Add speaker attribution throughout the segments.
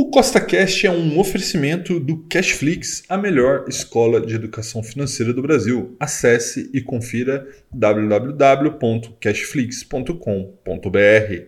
Speaker 1: O CostaCast é um oferecimento do Cashflix, a melhor escola de educação financeira do Brasil. Acesse e confira www.cashflix.com.br.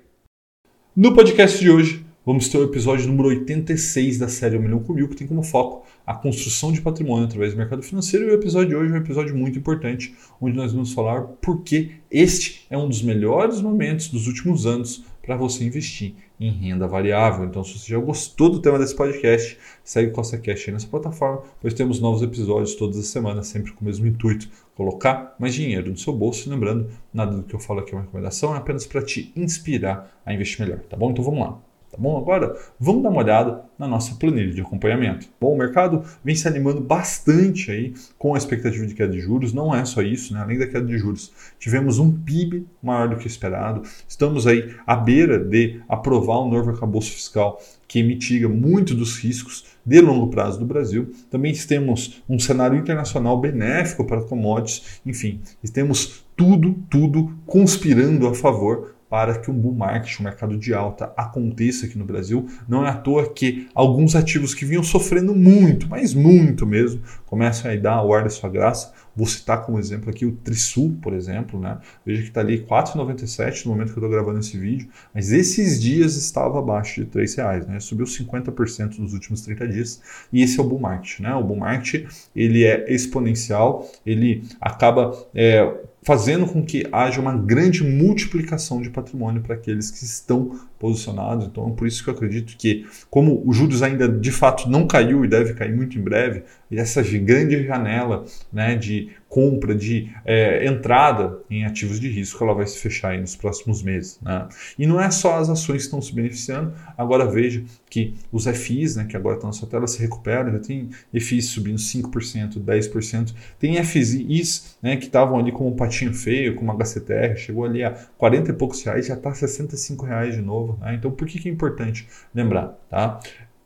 Speaker 1: No podcast de hoje, vamos ter o episódio número 86 da série O Milhão com Mil, que tem como foco a construção de patrimônio através do mercado financeiro. E o episódio de hoje é um episódio muito importante, onde nós vamos falar por que este é um dos melhores momentos dos últimos anos para você investir em renda variável. Então, se você já gostou do tema desse podcast, segue o Costa Cash aí nessa plataforma, pois temos novos episódios todas as semanas, sempre com o mesmo intuito, colocar mais dinheiro no seu bolso. E lembrando, nada do que eu falo aqui é uma recomendação, é apenas para te inspirar a investir melhor, tá bom? Então vamos lá. Tá bom? Agora vamos dar uma olhada na nossa planilha de acompanhamento. Bom, o mercado vem se animando bastante aí com a expectativa de queda de juros. Não é só isso, né? Além da queda de juros, tivemos um PIB maior do que esperado. Estamos aí à beira de aprovar um novo arcabouço fiscal que mitiga muito dos riscos de longo prazo do Brasil. Também temos um cenário internacional benéfico para commodities. Enfim, temos tudo, tudo conspirando a favor para que um bull market, um mercado de alta, aconteça aqui no Brasil. Não é à toa que alguns ativos que vinham sofrendo muito, mas muito mesmo, começam a dar o ar da sua graça. Vou citar como exemplo aqui o Trisul, por exemplo. Né? Veja que está ali R$ 4,97 no momento que eu estou gravando esse vídeo, mas esses dias estava abaixo de R$ reais, né? subiu 50% nos últimos 30 dias. E esse é o bull market. Né? O bull market ele é exponencial, ele acaba é, fazendo com que haja uma grande multiplicação de patrimônio para aqueles que estão posicionados. Então, por isso que eu acredito que, como o juros ainda de fato não caiu e deve cair muito em breve, essa grande janela né, de compra, de é, entrada em ativos de risco, ela vai se fechar nos próximos meses. Né? E não é só as ações que estão se beneficiando, agora veja que os FIs, né, que agora estão na sua tela, se recuperam, já tem FIs subindo 5%, 10%, tem FIs né, que estavam ali como um patinho feio, como HCTR, chegou ali a 40 e poucos reais, já está 65 reais de novo. Né? Então, por que, que é importante lembrar? Tá?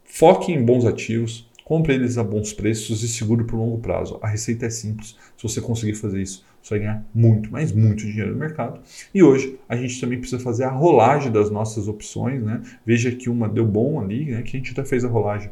Speaker 1: Foque em bons ativos, compre eles a bons preços e seguro por longo prazo. A receita é simples. Se você conseguir fazer isso, você vai ganhar muito, mas muito dinheiro no mercado. E hoje a gente também precisa fazer a rolagem das nossas opções. Né? Veja que uma deu bom ali, né? que a gente até fez a rolagem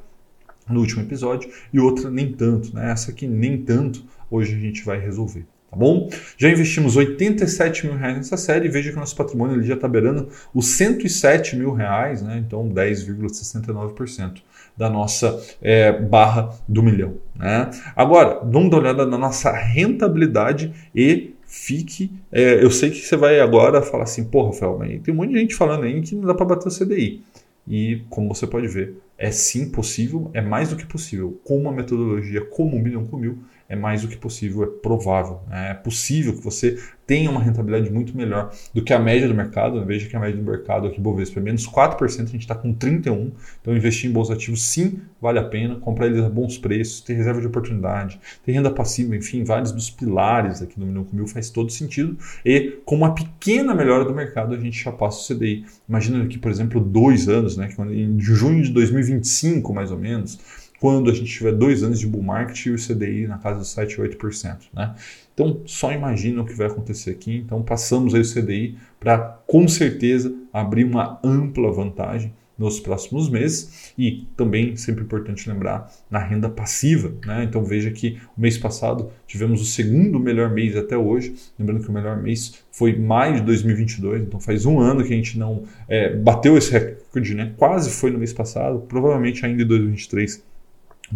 Speaker 1: no último episódio, e outra nem tanto. Né? Essa aqui nem tanto, hoje a gente vai resolver tá bom? Já investimos 87 mil reais nessa série veja que o nosso patrimônio ele já está beirando os 107 mil reais, né? então 10,69% da nossa é, barra do milhão. Né? Agora, vamos dar uma olhada na nossa rentabilidade e fique. É, eu sei que você vai agora falar assim, pô, Rafael, tem um monte de gente falando aí que não dá para bater o CDI. E como você pode ver, é sim possível, é mais do que possível. Com uma metodologia como um milhão com mil, é mais do que possível, é provável. Né? É possível que você tenha uma rentabilidade muito melhor do que a média do mercado. Veja que a média do mercado aqui, Bovespa, é menos 4%, a gente está com 31%. Então, investir em bons ativos, sim, vale a pena. Comprar eles a bons preços, ter reserva de oportunidade, ter renda passiva, enfim, vários dos pilares aqui no Milhão com Mil faz todo sentido. E com uma pequena melhora do mercado, a gente já passa o CDI. Imagina aqui, por exemplo, dois anos, né? em junho de 2025, mais ou menos, quando a gente tiver dois anos de bull market e o CDI na casa de 7, 8%. Né? Então, só imagina o que vai acontecer aqui. Então, passamos aí o CDI para, com certeza, abrir uma ampla vantagem nos próximos meses e também sempre importante lembrar na renda passiva, né? Então veja que o mês passado tivemos o segundo melhor mês até hoje, lembrando que o melhor mês foi maio de 2022, então faz um ano que a gente não é, bateu esse recorde, né? Quase foi no mês passado, provavelmente ainda em 2023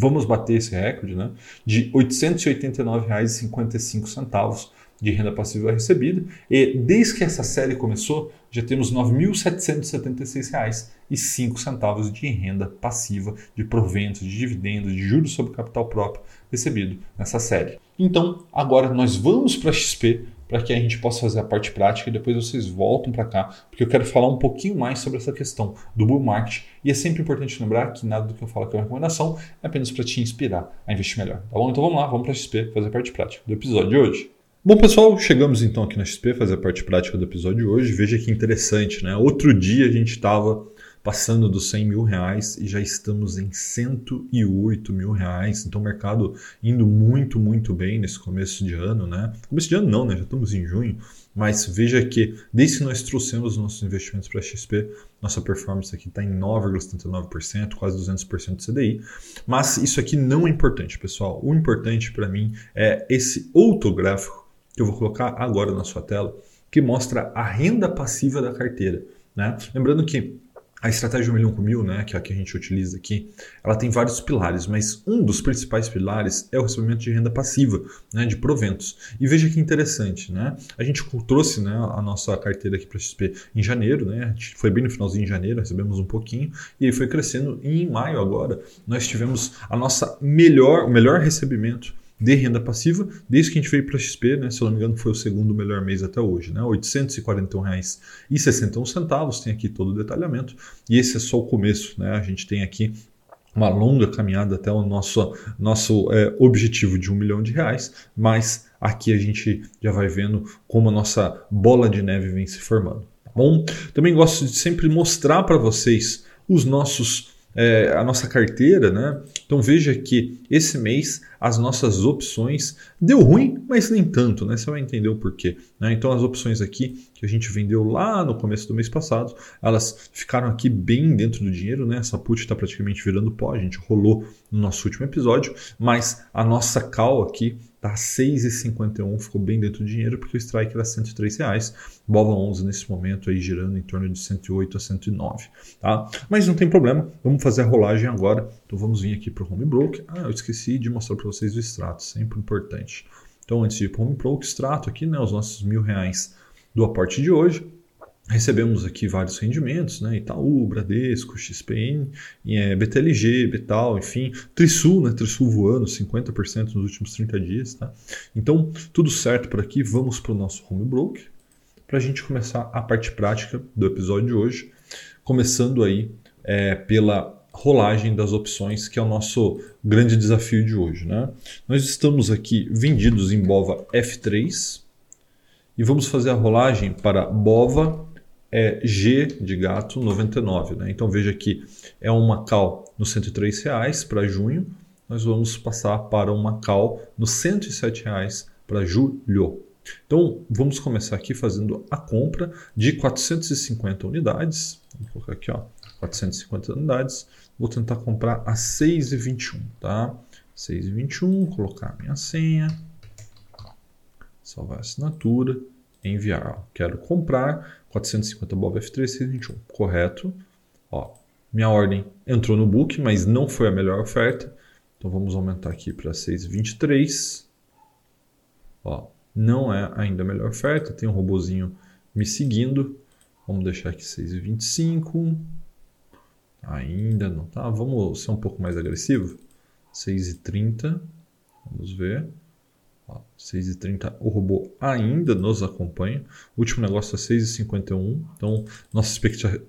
Speaker 1: Vamos bater esse recorde né, de R$ 889,55 de renda passiva recebida. E desde que essa série começou, já temos R$ 9.776,05 de renda passiva, de proventos, de dividendos, de juros sobre capital próprio recebido nessa série. Então, agora nós vamos para a XP para que a gente possa fazer a parte prática e depois vocês voltam para cá, porque eu quero falar um pouquinho mais sobre essa questão do bull market. E é sempre importante lembrar que nada do que eu falo aqui é uma recomendação, é apenas para te inspirar a investir melhor. Tá bom? Então vamos lá, vamos para a XP fazer a parte prática do episódio de hoje. Bom, pessoal, chegamos então aqui na XP fazer a parte prática do episódio de hoje. Veja que interessante, né? Outro dia a gente estava passando dos 100 mil reais e já estamos em 108 mil reais. Então o mercado indo muito, muito bem nesse começo de ano, né? Começo de ano não, né? Já estamos em junho. Mas veja que desde que nós trouxemos nossos investimentos para a XP, nossa performance aqui está em 9,79%, quase 200% de CDI. Mas isso aqui não é importante, pessoal. O importante para mim é esse outro gráfico que eu vou colocar agora na sua tela, que mostra a renda passiva da carteira. Né? Lembrando que a estratégia 1 milhão com mil, né, que é a que a gente utiliza aqui, ela tem vários pilares, mas um dos principais pilares é o recebimento de renda passiva, né, de proventos. E veja que interessante, né? A gente trouxe né, a nossa carteira aqui para a XP em janeiro, né? Foi bem no finalzinho de janeiro, recebemos um pouquinho e aí foi crescendo. E em maio agora nós tivemos a nossa melhor, o melhor recebimento de renda passiva, desde que a gente veio para a XP, né, se eu não me engano foi o segundo melhor mês até hoje, né, R$ 841,61, tem aqui todo o detalhamento, e esse é só o começo, né, a gente tem aqui uma longa caminhada até o nosso, nosso é, objetivo de um milhão de reais, mas aqui a gente já vai vendo como a nossa bola de neve vem se formando. Tá bom? Também gosto de sempre mostrar para vocês os nossos é, a nossa carteira, né? Então veja que esse mês as nossas opções deu ruim, mas nem tanto, né? Você vai entender o porquê. Né? Então as opções aqui que a gente vendeu lá no começo do mês passado, elas ficaram aqui bem dentro do dinheiro, né? Essa put está praticamente virando pó, a gente rolou no nosso último episódio, mas a nossa call aqui tá 6,51, ficou bem dentro do dinheiro porque o strike era 103 reais, Bova 11 nesse momento aí girando em torno de 108 a 109, tá? Mas não tem problema, vamos fazer a rolagem agora. Então vamos vir aqui para o Home Broker. Ah, eu esqueci de mostrar para vocês o extrato, sempre importante. Então antes de ir para o Home Broker, extrato aqui, né, os nossos mil reais do aporte de hoje. Recebemos aqui vários rendimentos, né? Itaú, Bradesco, XPN, é, BTLG, Betal, enfim, Trisul, né? Trisul voando 50% nos últimos 30 dias, tá? Então, tudo certo por aqui. Vamos para o nosso home broker para a gente começar a parte prática do episódio de hoje, começando aí é, pela rolagem das opções, que é o nosso grande desafio de hoje, né? Nós estamos aqui vendidos em BOVA F3 e vamos fazer a rolagem para BOVA é G de gato 99. Né? Então veja que é uma cal no R$ reais para junho, nós vamos passar para uma cal no R$ reais para julho. Então vamos começar aqui fazendo a compra de 450 unidades. Vou colocar aqui, ó, 450 unidades. Vou tentar comprar a 6,21, tá? 6,21, colocar a minha senha, salvar a assinatura enviar. Quero comprar 450 Bob F3 621. Correto. Ó, minha ordem entrou no book, mas não foi a melhor oferta. Então vamos aumentar aqui para 623. Ó, não é ainda a melhor oferta. Tem um robozinho me seguindo. Vamos deixar aqui 6,25. Ainda não tá. Vamos ser um pouco mais agressivo. 6,30. Vamos ver. 6h30 o robô ainda nos acompanha. O último negócio é 6h51. Então, nossa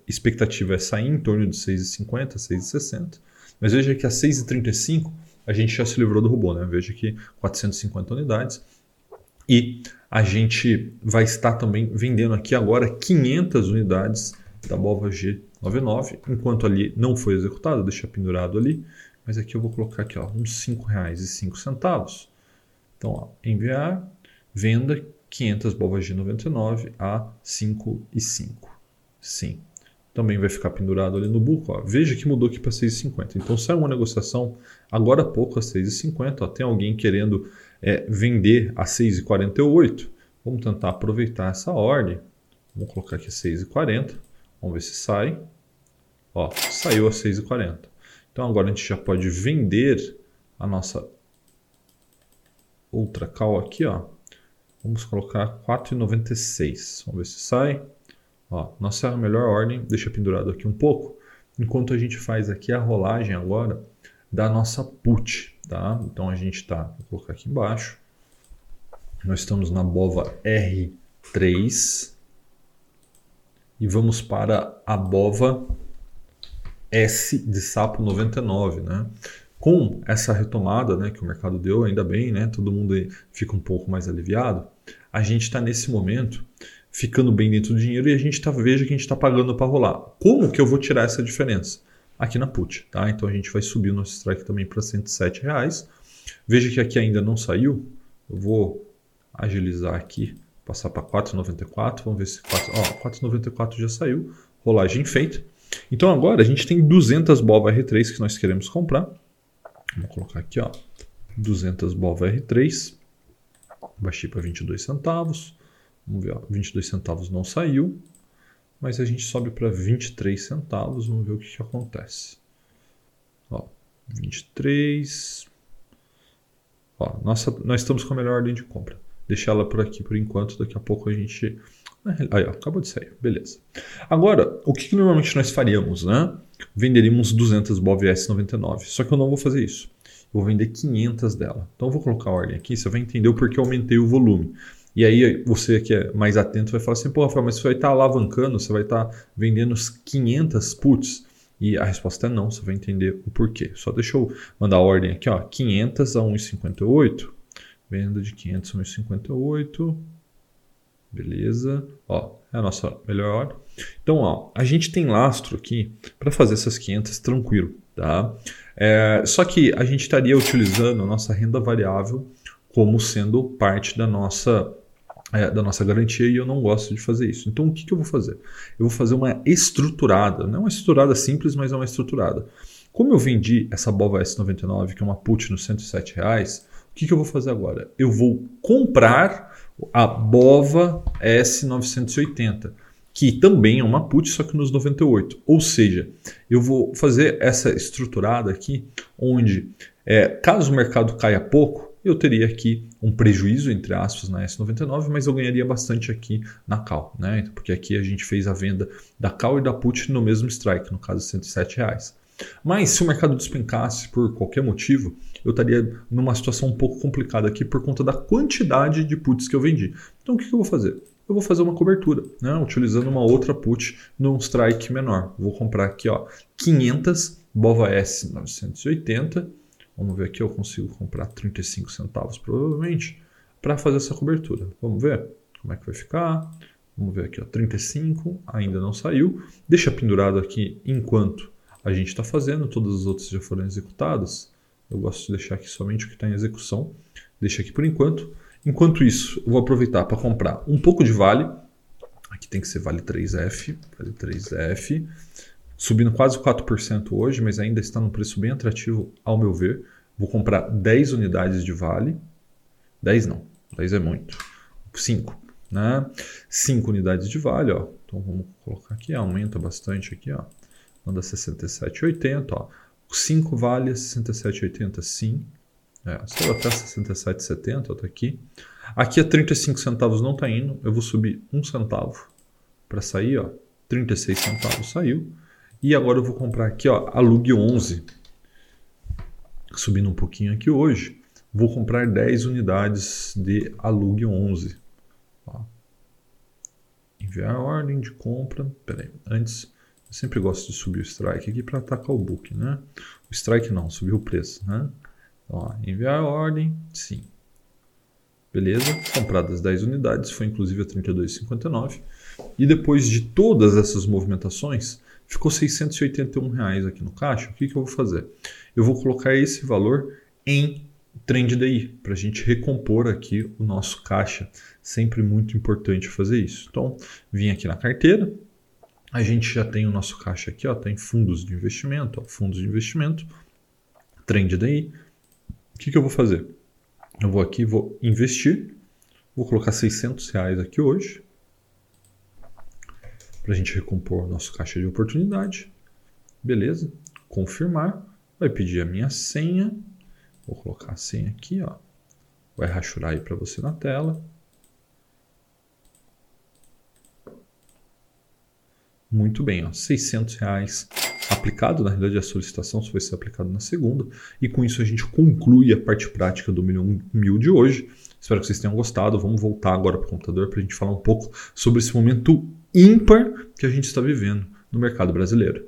Speaker 1: expectativa é sair em torno de 6h50, 6h60. Mas veja que a 6h35 a gente já se livrou do robô. Né? Veja que 450 unidades. E a gente vai estar também vendendo aqui agora 500 unidades da Bova G99. Enquanto ali não foi executado, deixa pendurado ali. Mas aqui eu vou colocar aqui ó, uns R$ 5,05 então, ó, enviar, venda 500 bobas de 99 a 5 e 5. Sim. Também vai ficar pendurado ali no buco. Ó. Veja que mudou aqui para 6,50. Então sai uma negociação agora há pouco a 6,50. Tem alguém querendo é, vender a 6,48. Vamos tentar aproveitar essa ordem. Vamos colocar aqui 6,40. Vamos ver se sai. Ó, saiu a 6,40. Então agora a gente já pode vender a nossa outra cal aqui, ó. Vamos colocar 4,96. Vamos ver se sai. Ó, nossa melhor ordem, deixa pendurado aqui um pouco, enquanto a gente faz aqui a rolagem agora da nossa put, tá? Então a gente está, vou colocar aqui embaixo. Nós estamos na BOVA R3 e vamos para a BOVA S de sapo 99, né? Com essa retomada né, que o mercado deu, ainda bem, né, todo mundo fica um pouco mais aliviado, a gente está nesse momento ficando bem dentro do dinheiro e a gente tá, veja que a gente está pagando para rolar. Como que eu vou tirar essa diferença? Aqui na put, tá? Então a gente vai subir o nosso strike também para 107 reais. Veja que aqui ainda não saiu. Eu vou agilizar aqui, passar para 4,94. Vamos ver se 4, ó, 4,94 já saiu. Rolagem feita. Então agora a gente tem 200 BOV R3 que nós queremos comprar. Vamos colocar aqui, ó, 200 BOV R3. Baixei para 22 centavos. Vamos ver, ó, 22 centavos não saiu, mas a gente sobe para 23 centavos. Vamos ver o que, que acontece. Ó, 23. Ó, nossa, nós estamos com a melhor ordem de compra. Deixar ela por aqui por enquanto, daqui a pouco a gente. Aí, ó, acabou de sair, beleza. Agora, o que, que normalmente nós faríamos, né? Venderíamos 200 BOV S99, só que eu não vou fazer isso. Eu vou vender 500 dela. Então eu vou colocar a ordem aqui, você vai entender o porquê eu aumentei o volume. E aí você que é mais atento vai falar assim, pô, Rafael, mas você vai estar tá alavancando, você vai estar tá vendendo 500 puts. E a resposta é não, você vai entender o porquê. Só deixa eu mandar a ordem aqui, ó, 500 a 1,58. Venda de 500 a 1,58. Beleza. Ó, é a nossa melhor hora. Então, ó, a gente tem lastro aqui para fazer essas 500 tranquilo, tá? É, só que a gente estaria utilizando a nossa renda variável como sendo parte da nossa é, da nossa garantia e eu não gosto de fazer isso. Então o que, que eu vou fazer? Eu vou fazer uma estruturada, não uma estruturada simples, mas é uma estruturada. Como eu vendi essa Bova S99, que é uma put nos 107 reais, o que, que eu vou fazer agora? Eu vou comprar a Bova S980, que também é uma put, só que nos 98. Ou seja, eu vou fazer essa estruturada aqui, onde é, caso o mercado caia pouco, eu teria aqui um prejuízo, entre aspas, na S99, mas eu ganharia bastante aqui na Cal, né? porque aqui a gente fez a venda da Cal e da Put no mesmo strike, no caso 107 reais. Mas se o mercado despencasse por qualquer motivo, eu estaria numa situação um pouco complicada aqui por conta da quantidade de puts que eu vendi. Então o que, que eu vou fazer? Eu vou fazer uma cobertura, né? utilizando uma outra put num strike menor. Vou comprar aqui ó, 500 BOVA S 980 Vamos ver aqui, eu consigo comprar 35 centavos provavelmente para fazer essa cobertura. Vamos ver como é que vai ficar. Vamos ver aqui, ó, 35, ainda não saiu. Deixa pendurado aqui enquanto a gente está fazendo, todas as outras já foram executadas. Eu gosto de deixar aqui somente o que está em execução. Deixa aqui por enquanto. Enquanto isso, eu vou aproveitar para comprar um pouco de vale. Aqui tem que ser vale 3F, vale 3F subindo quase 4% hoje, mas ainda está num preço bem atrativo, ao meu ver. Vou comprar 10 unidades de Vale. 10 não, 10 é muito. 5, né? 5 unidades de Vale, ó. Então vamos colocar aqui, aumenta bastante aqui, ó. Manda 67,80, ó. 5 vale 67,80 sim. É, saiu até 67,70, tá aqui. Aqui a 35 centavos não tá indo, eu vou subir 1 centavo para sair, ó. 36 centavos saiu. E agora eu vou comprar aqui, ó, a Lug 11. Subindo um pouquinho aqui hoje, vou comprar 10 unidades de Alug 11. Ó. Enviar a ordem de compra. Peraí, antes, eu sempre gosto de subir o strike aqui para atacar o book, né? O strike não, subir o preço, né? Ó, enviar a ordem, sim. Beleza, compradas 10 unidades, foi inclusive a 32,59. E depois de todas essas movimentações, ficou 681 reais aqui no caixa. O que, que eu vou fazer? Eu vou colocar esse valor em Trend DI para a gente recompor aqui o nosso caixa. Sempre muito importante fazer isso. Então, vim aqui na carteira. A gente já tem o nosso caixa aqui, ó, tem fundos de investimento, ó, fundos de investimento, Trend DI. O que, que eu vou fazer? Eu vou aqui, vou investir, vou colocar 600 reais aqui hoje para a gente recompor nosso caixa de oportunidade. Beleza? Confirmar. Vai pedir a minha senha. Vou colocar a senha aqui, ó. Vai rachurar aí para você na tela. Muito bem, ó, 600 reais aplicado. Na realidade, a solicitação só vai ser aplicada na segunda. E com isso a gente conclui a parte prática do milhão mil de hoje. Espero que vocês tenham gostado. Vamos voltar agora para o computador para a gente falar um pouco sobre esse momento ímpar que a gente está vivendo no mercado brasileiro.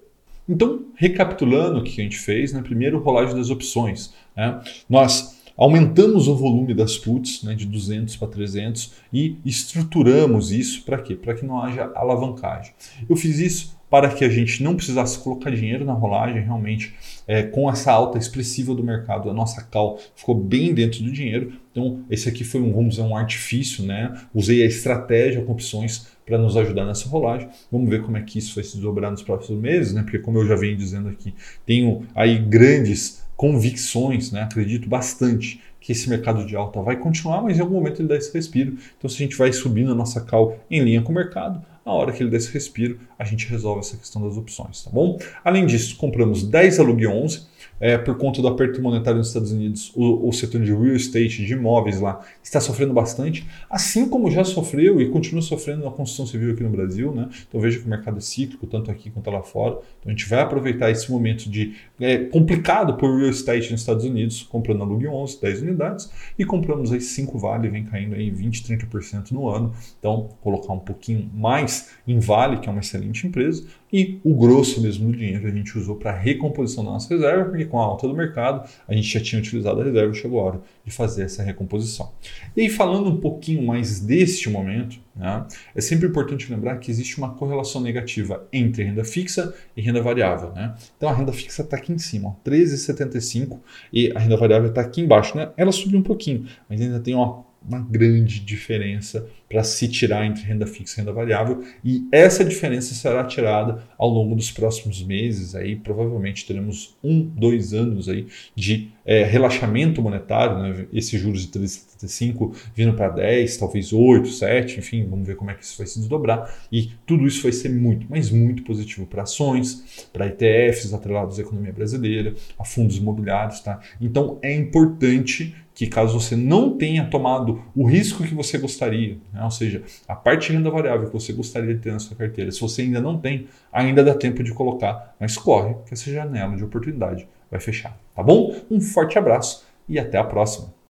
Speaker 1: Então, recapitulando o que a gente fez, né? primeiro, rolagem das opções. Né? Nós aumentamos o volume das puts né, de 200 para 300 e estruturamos isso para quê? Para que não haja alavancagem. Eu fiz isso para que a gente não precisasse colocar dinheiro na rolagem, realmente, é, com essa alta expressiva do mercado, a nossa cal ficou bem dentro do dinheiro. Então, esse aqui foi um, vamos dizer, um artifício, né? Usei a estratégia com opções para nos ajudar nessa rolagem. Vamos ver como é que isso vai se desdobrar nos próximos meses, né? Porque, como eu já venho dizendo aqui, tenho aí grandes convicções, né? Acredito bastante que esse mercado de alta vai continuar, mas em algum momento ele dá esse respiro. Então, se a gente vai subindo a nossa cal em linha com o mercado, na hora que ele dá esse respiro, a gente resolve essa questão das opções, tá bom? Além disso, compramos 10 Alug 11, é, por conta do aperto monetário nos Estados Unidos, o, o, setor de real estate, de imóveis lá, está sofrendo bastante, assim como já sofreu e continua sofrendo na construção civil aqui no Brasil. Né? Então veja que o mercado é cíclico, tanto aqui quanto lá fora. Então a gente vai aproveitar esse momento de é, complicado por real estate nos Estados Unidos, comprando a Lug 11, 10 unidades, e compramos aí 5 Vale, vem caindo aí 20, 30% no ano. Então, colocar um pouquinho mais em Vale, que é uma excelente empresa, e o grosso mesmo do dinheiro a gente usou para recomposição da nossa reserva, porque com a alta do mercado a gente já tinha utilizado a reserva chegou a hora de fazer essa recomposição. E aí, falando um pouquinho mais deste momento, né, é sempre importante lembrar que existe uma correlação negativa entre renda fixa e renda variável. Né? Então a renda fixa está aqui em cima, 13,75 e a renda variável está aqui embaixo. Né? Ela subiu um pouquinho, mas ainda tem uma grande diferença para se tirar entre renda fixa e renda variável e essa diferença será tirada ao longo dos próximos meses aí provavelmente teremos um dois anos aí de é, relaxamento monetário né? esses juros de 3,75 vindo para 10 talvez 8 7 enfim vamos ver como é que isso vai se desdobrar e tudo isso vai ser muito mas muito positivo para ações para ETFs atrelados à economia brasileira a fundos imobiliários tá então é importante que caso você não tenha tomado o risco que você gostaria, né? ou seja, a parte de renda variável que você gostaria de ter na sua carteira, se você ainda não tem, ainda dá tempo de colocar, mas corre que essa janela de oportunidade vai fechar, tá bom? Um forte abraço e até a próxima.